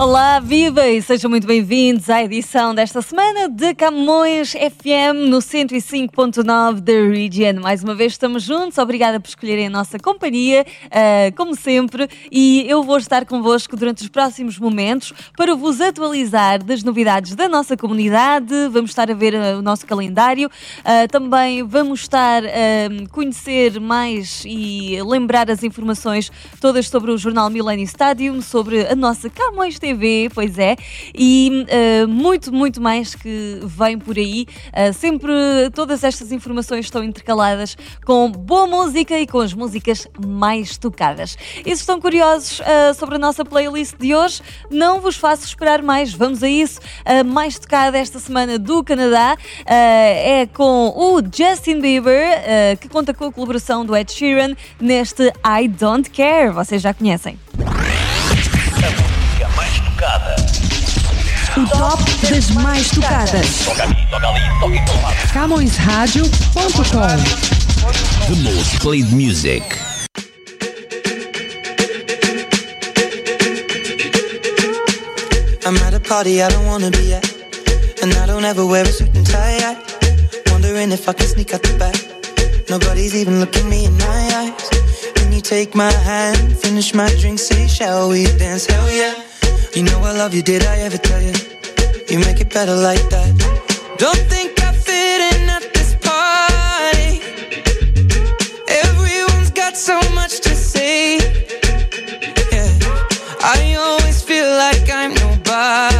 Olá, viva e sejam muito bem-vindos à edição desta semana de Camões FM no 105.9 da Region. Mais uma vez estamos juntos, obrigada por escolherem a nossa companhia, uh, como sempre, e eu vou estar convosco durante os próximos momentos para vos atualizar das novidades da nossa comunidade. Vamos estar a ver uh, o nosso calendário, uh, também vamos estar a conhecer mais e lembrar as informações todas sobre o jornal Millennium Stadium, sobre a nossa Camões TV TV, pois é, e uh, muito, muito mais que vem por aí. Uh, sempre todas estas informações estão intercaladas com boa música e com as músicas mais tocadas. E se estão curiosos uh, sobre a nossa playlist de hoje, não vos faço esperar mais, vamos a isso. A mais tocada esta semana do Canadá é com o Justin Bieber, que conta com a colaboração do Ed Sheeran neste I Don't Care. Vocês já conhecem tocada. O top das mais tocadas. Toca ali, toca ali, toca em todo lado. CamõesRádio.com The most played music. I'm at a party I don't wanna be at And I don't ever wear a suit and tie Wondering if I can sneak out the back Nobody's even looking me in my eyes Can you take my hand, finish my drink, say shall we dance, hell yeah you know I love you, did I ever tell you? You make it better like that. Don't think I fit in at this party. Everyone's got so much to say. Yeah, I always feel like I'm nobody.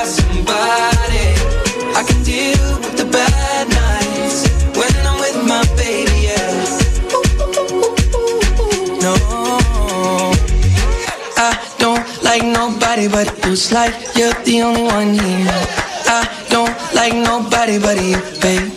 nobody but you. It's like you're the only one here. I don't like nobody but you, baby.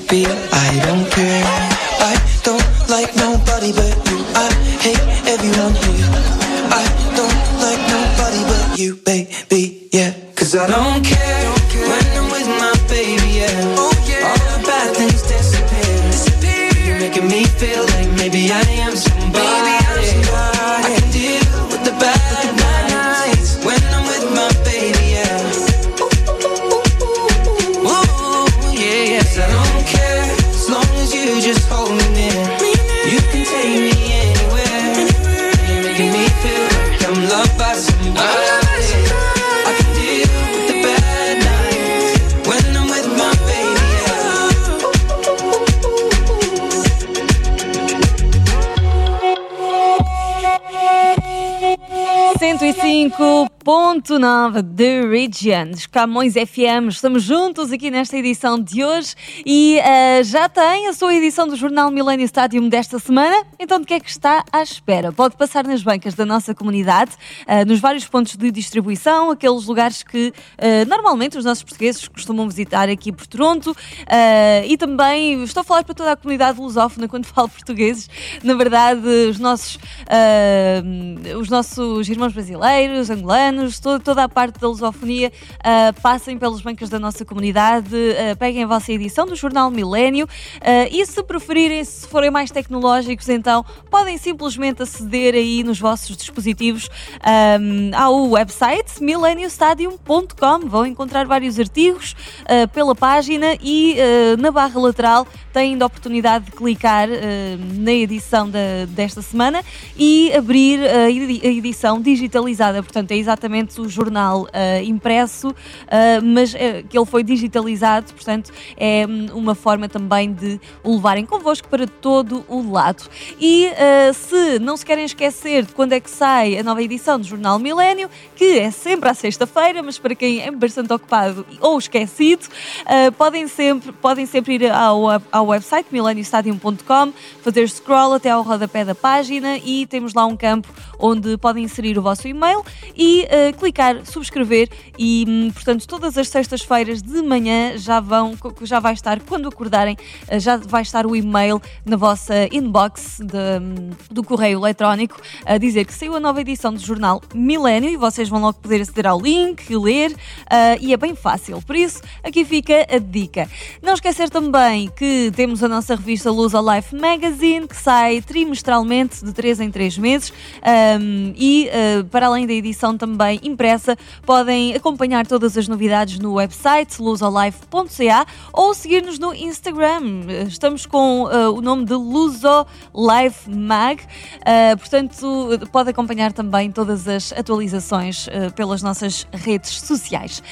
105.9 The Region, Camões FM. Estamos juntos aqui nesta edição de hoje e uh, já tem a sua edição do Jornal Millennium Stadium desta semana. Então, de que é que está à espera? Pode passar nas bancas da nossa comunidade, uh, nos vários pontos de distribuição, aqueles lugares que uh, normalmente os nossos portugueses costumam visitar aqui por Toronto. e também estou a falar para toda a comunidade lusófona quando falo portugueses. Na verdade, os nossos, os nossos irmãos brasileiros, angolanos, toda, a parte da lusofonia, uh, passem pelas bancas da nossa comunidade, uh, peguem a vossa edição do Jornal Milênio uh, e se preferirem, se forem mais tecnológicos, então podem simplesmente aceder aí nos vossos dispositivos um, ao website mileniostadium.com. Vão encontrar vários artigos pela página e na barra lateral têm ainda a oportunidade de clicar na edição da, desta semana e abrir a edição digitalizada. Portanto, é exatamente o jornal uh, impresso, uh, mas uh, que ele foi digitalizado, portanto, é um, uma forma também de o levarem convosco para todo o lado. E se não se querem esquecer de quando é que sai a nova edição do Jornal Milênio, que é sempre à sexta-feira, mas para quem é bastante ocupado ou esquecido, podem, sempre, podem sempre ir ao, ao website mileniostadium.com, fazer scroll até ao rodapé da página e temos lá um campo onde podem inserir o vosso e-mail e uh, clicar subscrever e, um, portanto, todas as sextas-feiras de manhã já vão, já vai estar, quando acordarem, uh, já vai estar o e-mail na vossa inbox de, um, do correio eletrónico a dizer que saiu a nova edição do jornal Milênio e vocês vão logo poder aceder ao link, ler uh, e é bem fácil. Por isso, aqui fica a dica. Não esquecer também que temos a nossa revista Luz Life Magazine que sai trimestralmente de 3 em 3 meses um, e uh, para além da edição também podem acompanhar todas as novidades no website lusolife.ca ou seguir-nos no Instagram. Estamos com uh, o nome de Luso Life Mag, uh, portanto, pode acompanhar também todas as atualizações pelas nossas redes sociais.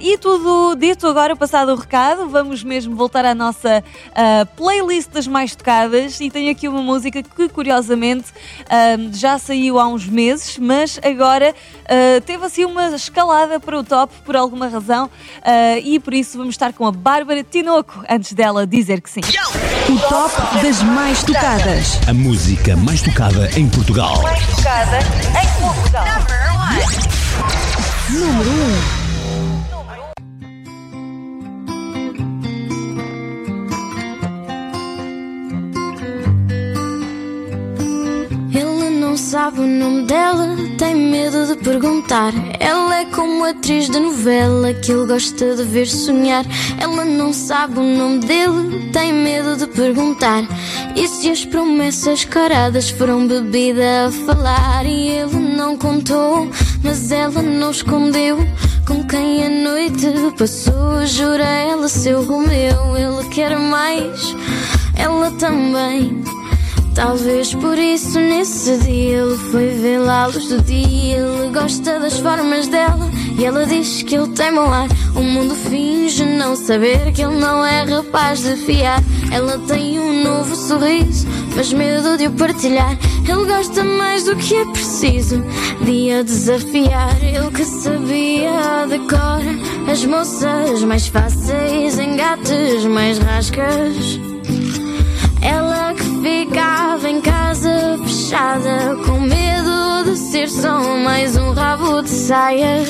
e tudo dito agora, passado o recado, vamos mesmo voltar à nossa playlist das mais tocadas e tenho aqui uma música que curiosamente já saiu há uns meses, mas agora uh, teve assim uma escalada para o top por alguma razão uh, e por isso vamos estar com a Bárbara Tinoco antes dela dizer que sim. O top das mais tocadas. A música mais tocada em Portugal. Mais tocada em Portugal. Número 1. Um. Sabe o nome dela, tem medo de perguntar. Ela é como atriz de novela que ele gosta de ver sonhar. Ela não sabe o nome dele, tem medo de perguntar. E se as promessas caradas foram bebida a falar? E ele não contou, mas ela não escondeu. Com quem a noite passou, jura ela seu Romeu. Ele quer mais, ela também. Talvez por isso nesse dia ele foi vê-la à luz do dia. Ele gosta das formas dela e ela diz que ele tem mau ar. O mundo finge não saber que ele não é rapaz de fiar. Ela tem um novo sorriso, mas medo de o partilhar. Ele gosta mais do que é preciso de a desafiar. Ele que sabia de cor as moças mais fáceis, engates mais rascas. Ela ficava em casa fechada, com medo de ser só mais um rabo de saias.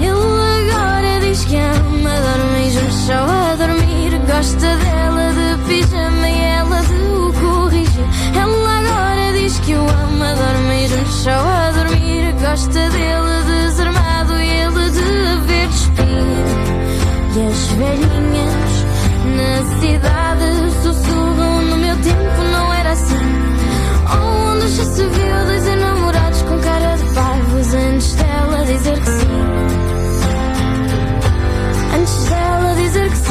Ele agora diz que ama, dorme juntos só a dormir. Gosta dela de pijama e ela de o corrigir. Ela agora diz que o ama, dorme juntos só a dormir. Gosta dele desarmado e ele de ver despir. E as velhinhas na cidade se viu dois enamorados com cara de parvos antes dela dizer que sim. Antes dela dizer que sim.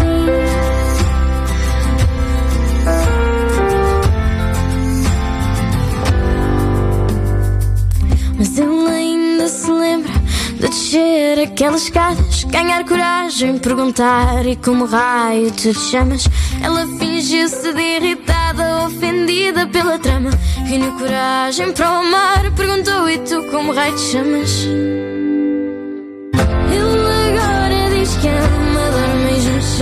Mas ele ainda se lembra de descer a naquelas escadas, ganhar coragem, perguntar e como raio te chamas. Ela fingiu-se de irritada, ofendida pela trama. Reuniu coragem para o amar, perguntou e tu como raio te chamas. Ele agora diz que ama, dorme e juntos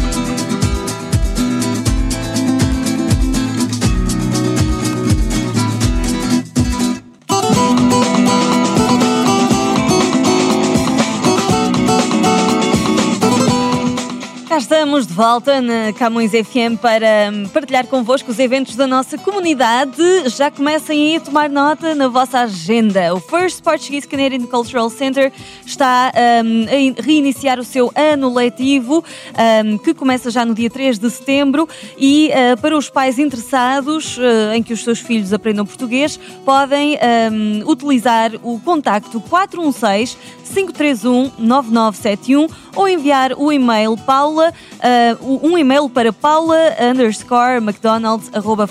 Estamos de volta na Camões FM para hum, partilhar convosco os eventos da nossa comunidade. Já comecem a tomar nota na vossa agenda. O First Portuguese Canadian Cultural Center está hum, a in- reiniciar o seu ano letivo, hum, que começa já no dia 3 de setembro. E uh, para os pais interessados uh, em que os seus filhos aprendam português, podem hum, utilizar o contacto 416 531 9971 ou enviar o e-mail paula, o- um e-mail para paula underscore mcdonalds arroba.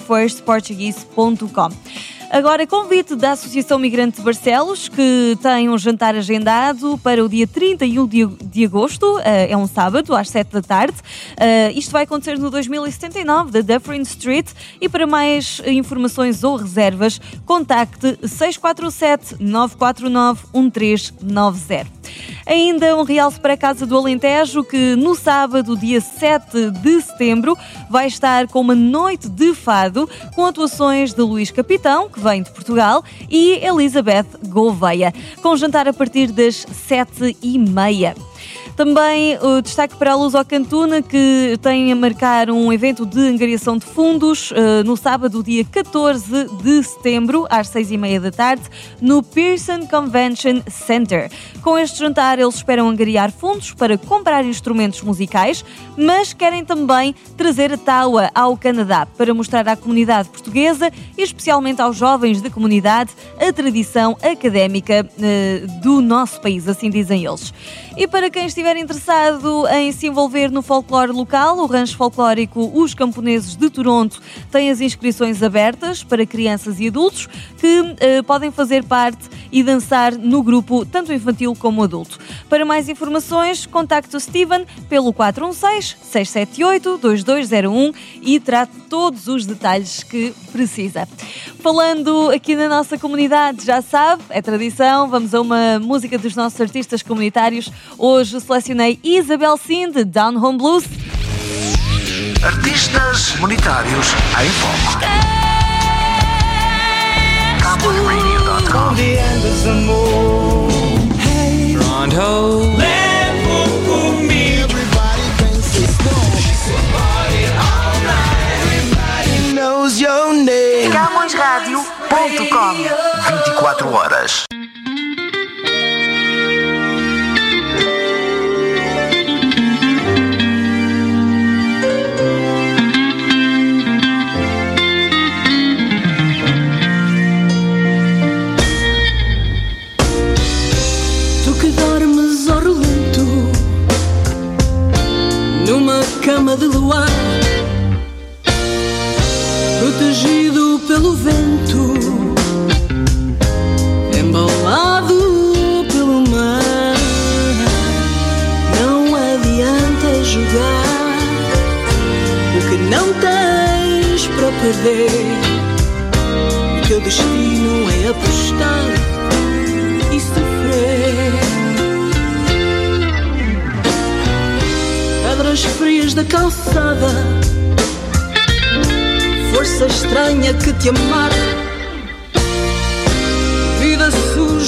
Agora, convite da Associação Migrante de Barcelos, que tem um jantar agendado para o dia 31 de, agosto, ah, é um sábado, às 7 da tarde. Ah, isto vai acontecer no 2079, da Dufferin Street. E para mais informações ou reservas, contacte 647-949-1390. Ainda um realce para a Casa do Alentejo, que no sábado, dia 7 de setembro, vai estar com uma noite de fado com atuações de Luís Capitão, que vem de Portugal, e Elizabeth Gouveia, com jantar a partir das 7 e meia. Também o destaque para a Luz Cantuna, que tem a marcar um evento de angariação de fundos eh, no sábado, dia 14 de setembro, às 6 e meia da tarde, no Pearson Convention Center. Com este jantar, eles esperam angariar fundos para comprar instrumentos musicais, mas querem também trazer a Taua ao Canadá para mostrar à comunidade portuguesa e especialmente aos jovens da comunidade a tradição académica eh, do nosso país, assim dizem eles. E para quem estiver interessado em se envolver no folclore local, o Rancho Folclórico Os Camponeses de Toronto tem as inscrições abertas para crianças e adultos que eh, podem fazer parte e dançar no grupo tanto infantil como adulto. Para mais informações, contacte o Steven pelo 416-678-2201 e trate todos os detalhes que precisa. Falando aqui na nossa comunidade, já sabe, é tradição, vamos a uma música dos nossos artistas comunitários. Hoje selecionei Isabel Sim de Down Home Blues. Artistas comunitários em foco. CamõesRadio.com Pronto. knows your name. CamõesRádio.com 24 horas.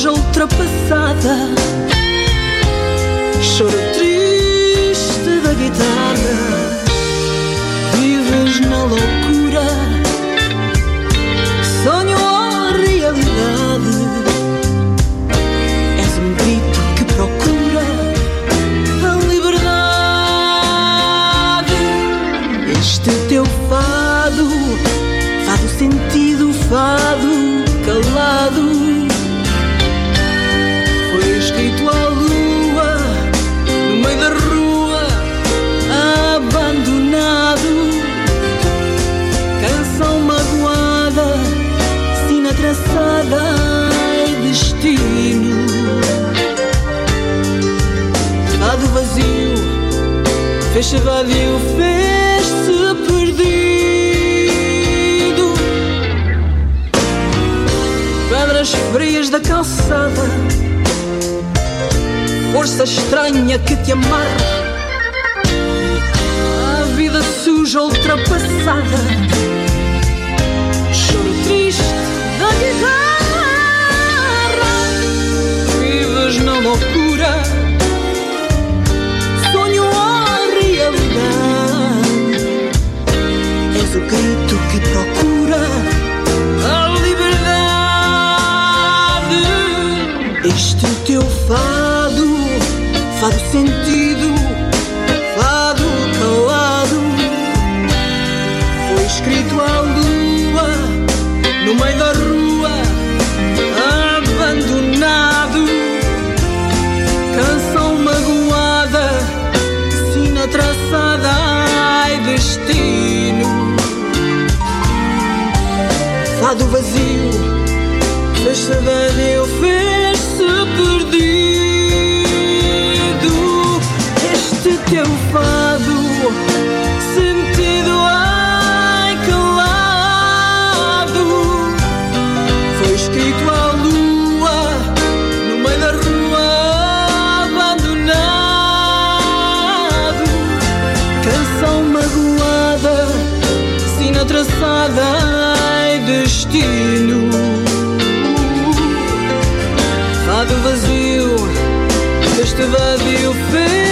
Suja ultrapassada. Choro fez-se vadio, fez-se perdido. Pedras frias da calçada, força estranha que te amarra. A vida suja, ultrapassada, choro triste da guitarra. Vives na loucura O grito que procura a liberdade. Este teu fado, fado sentido, fado calado, foi escrito à lua, no meio da vadio fez-te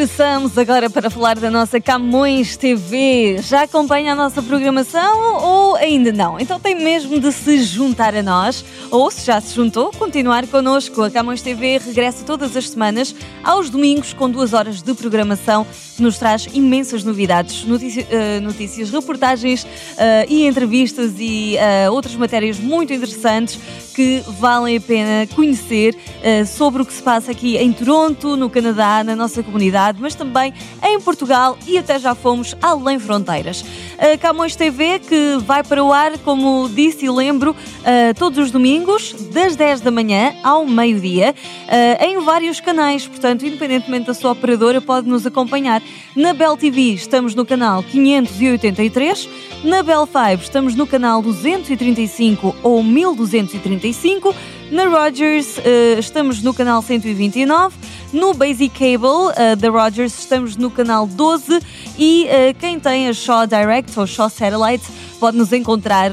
Regressamos agora para falar da nossa Camões TV. Já acompanha a nossa programação ou ainda não? Então tem mesmo de se juntar a nós, ou se já se juntou, continuar connosco. A Camões TV regressa todas as semanas, aos domingos, com duas horas de programação que nos traz imensas novidades, eh, notícias, reportagens eh, e entrevistas e eh, outras matérias muito interessantes que valem a pena conhecer sobre o que se passa aqui em Toronto, no Canadá, na nossa comunidade, mas também em Portugal e até já fomos além fronteiras. A Camões TV que vai para o ar, como disse e lembro, todos os domingos, das 10 da manhã ao meio-dia, em vários canais, portanto, independentemente da sua operadora, pode nos acompanhar. Na Bell TV estamos no canal 583, na Bell 5 estamos no canal 235 ou 1235, na Rogers eh, estamos no canal 129, no Basic Cable eh, da Rogers estamos no canal 12 e eh, quem tem a Shaw Direct ou Shaw Satellite pode nos encontrar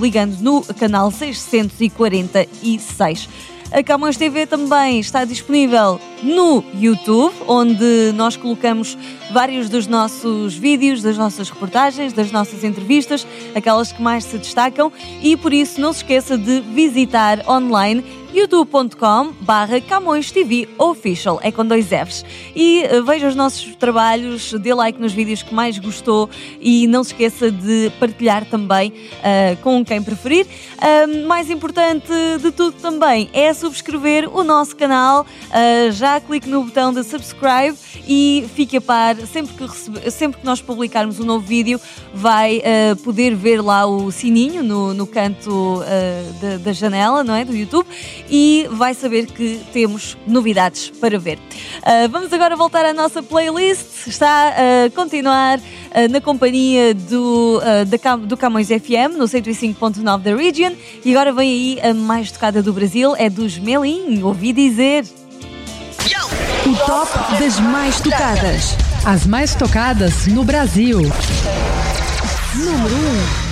ligando no canal 646. A Camões TV também está disponível no YouTube, onde nós colocamos vários dos nossos vídeos, das nossas reportagens, das nossas entrevistas, aquelas que mais se destacam, e por isso não se esqueça de visitar online youtube.com barra Camões TV Official, é com dois Fs. E eh, veja os nossos trabalhos, dê like nos vídeos que mais gostou e não se esqueça de partilhar também eh, com quem preferir. Ah, mais importante de tudo também é subscrever o nosso canal. Ah, já clique no botão de subscribe e fique a par. Sempre que, recebe- sempre que nós publicarmos um novo vídeo, vai ah, poder ver lá o sininho no, no canto ah, da, da janela, não é? Do YouTube e vai saber que temos novidades para ver. Ah, vamos agora voltar à nossa playlist. Está a continuar na companhia do, da Cam- do Camões FM, no 105.9 da Region. E agora vem aí a mais tocada do Brasil, é dos Melim, ouvi dizer. O top das mais tocadas. As mais tocadas no Brasil. Número 'Um.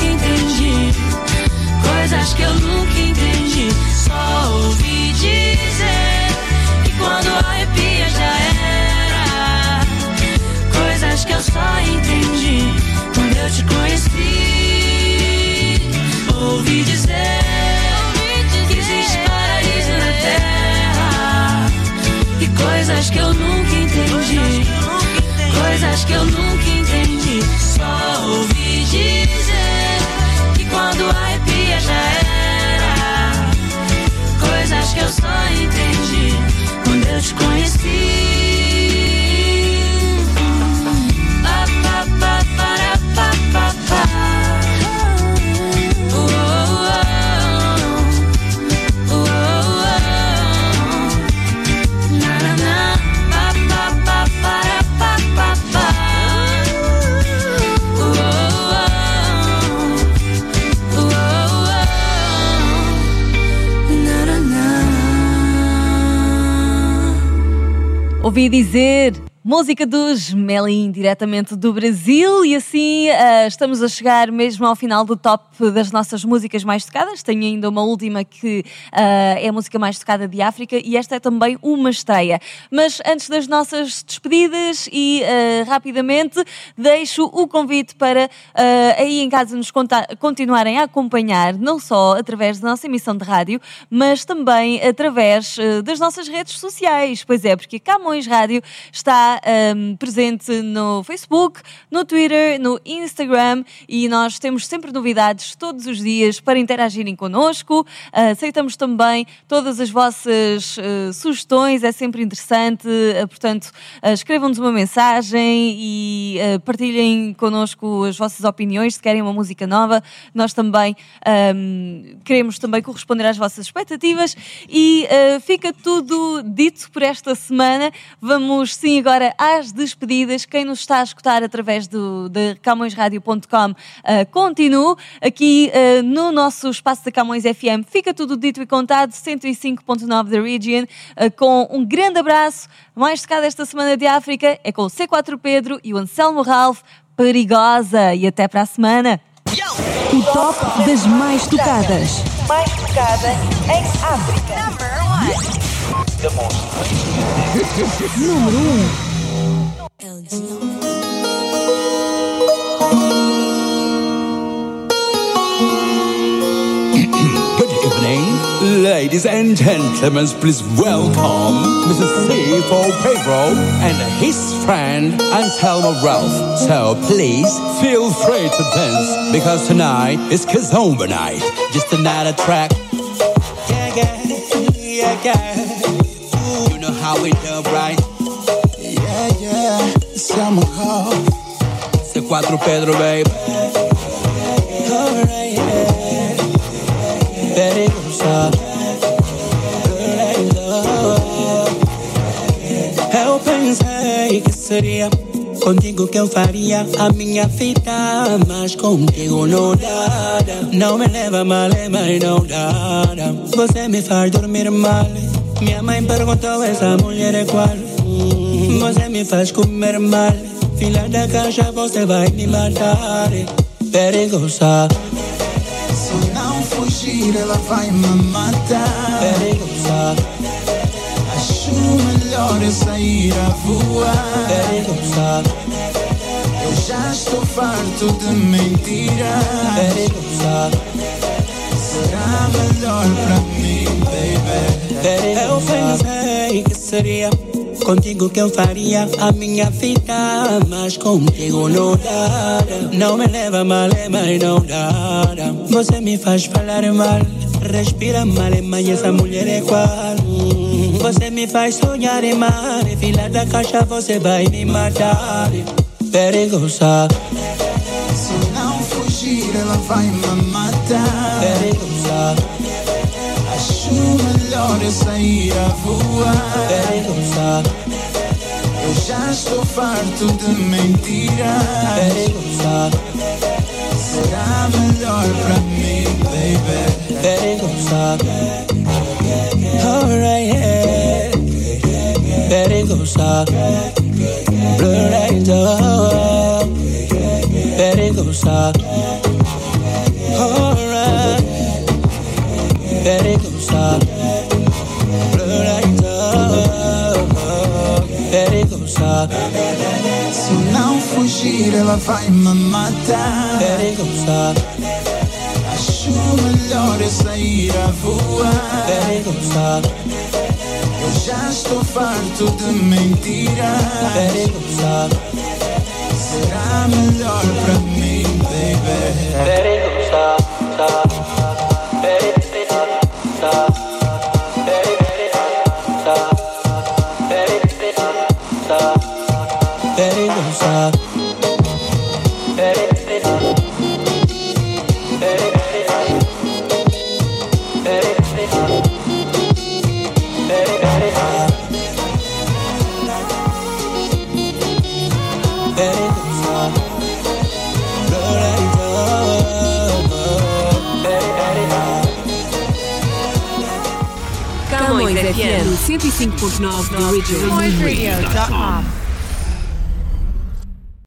Coisas que eu nunca entendi. Só ouvi dizer que quando arrepia já era. Coisas que eu só entendi quando eu te conheci. Ouvi dizer que existe paraíso na terra. E coisas que eu nunca entendi. Coisas que eu nunca entendi. Só ouvi dizer que quando arrepia dizer Música dos Melim, diretamente do Brasil, e assim uh, estamos a chegar mesmo ao final do top das nossas músicas mais tocadas. Tenho ainda uma última que uh, é a música mais tocada de África, e esta é também uma estreia. Mas antes das nossas despedidas, e uh, rapidamente, deixo o convite para aí em casa nos continuarem a acompanhar, não só através da nossa emissão de rádio, mas também através das nossas redes sociais. Pois é, porque Camões Rádio está um, presente no Facebook, no Twitter, no Instagram e nós temos sempre novidades todos os dias para interagirem connosco. Uh, aceitamos também todas as vossas uh, sugestões, é sempre interessante. Uh, portanto, escrevam-nos uma mensagem e partilhem connosco as vossas opiniões. Se querem uma música nova, nós também um, queremos também corresponder às vossas expectativas. E fica tudo dito por esta semana. Vamos sim agora às despedidas. Quem nos está a escutar através do, de camõesradio.com, uh, continue aqui uh, no nosso espaço da Camões FM. Fica tudo dito e contado, 105.9 da Region, uh, com um grande abraço. Mais tocado esta semana de África é com o C4 Pedro e o Anselmo Ralph. Perigosa e até para a semana. O top das mais tocadas. Mais tocada em África. Número 1. Good evening, ladies and gentlemen. Please welcome Mr. C for Pedro and his friend Anselmo Ralph. So please feel free to dance because tonight is Kazomba night. Just another track. Yeah, yeah, yeah, yeah. You know how we do, right? Summer call. C4 Pedro, baby. Yeah. Perigosa. Eu pensei que seria contigo que eu faria a minha vida, mas contigo não dá. Não me leva mal, mas não dá. Você me faz dormir mal. Minha mãe perguntou: essa mulher é qual? Você me faz comer mal. Filha da caixa, você vai me matar. Perigosa. Se não fugir, ela vai me matar. Perigosa. Acho melhor eu sair a voar. Perigosa. Eu já estou farto de mentiras. Perigosa. Será melhor pra mim, baby. Perigosa. Eu pensei que seria Contigo que eu faria a minha vida, mas contigo não dá. Não me leva mal, mas não dá. Você me faz falar mal, respira mal, mas essa mulher é qual? Você me faz sonhar mal, filha da caixa, você vai me matar. Perigosa. Se não fugir, ela vai me matar. Perigosa. Acho melhor eu sair a voar. Perigosa. Eu já estou farto de mentiras. Perigosa. Será melhor pra mim, baby. Perigosa. Alright, yeah. Perigosa. Blur eyes up. Perigosa. Alright. Perigosa. Se não fugir, ela vai me matar. Perigosa. Acho melhor eu sair a voar. Perigosa. Eu já estou farto de mentiras. Perigosa. Será melhor pra mim, baby. Perigosa. Perigosa. FM 105.9 da Region. CamõesRadio.com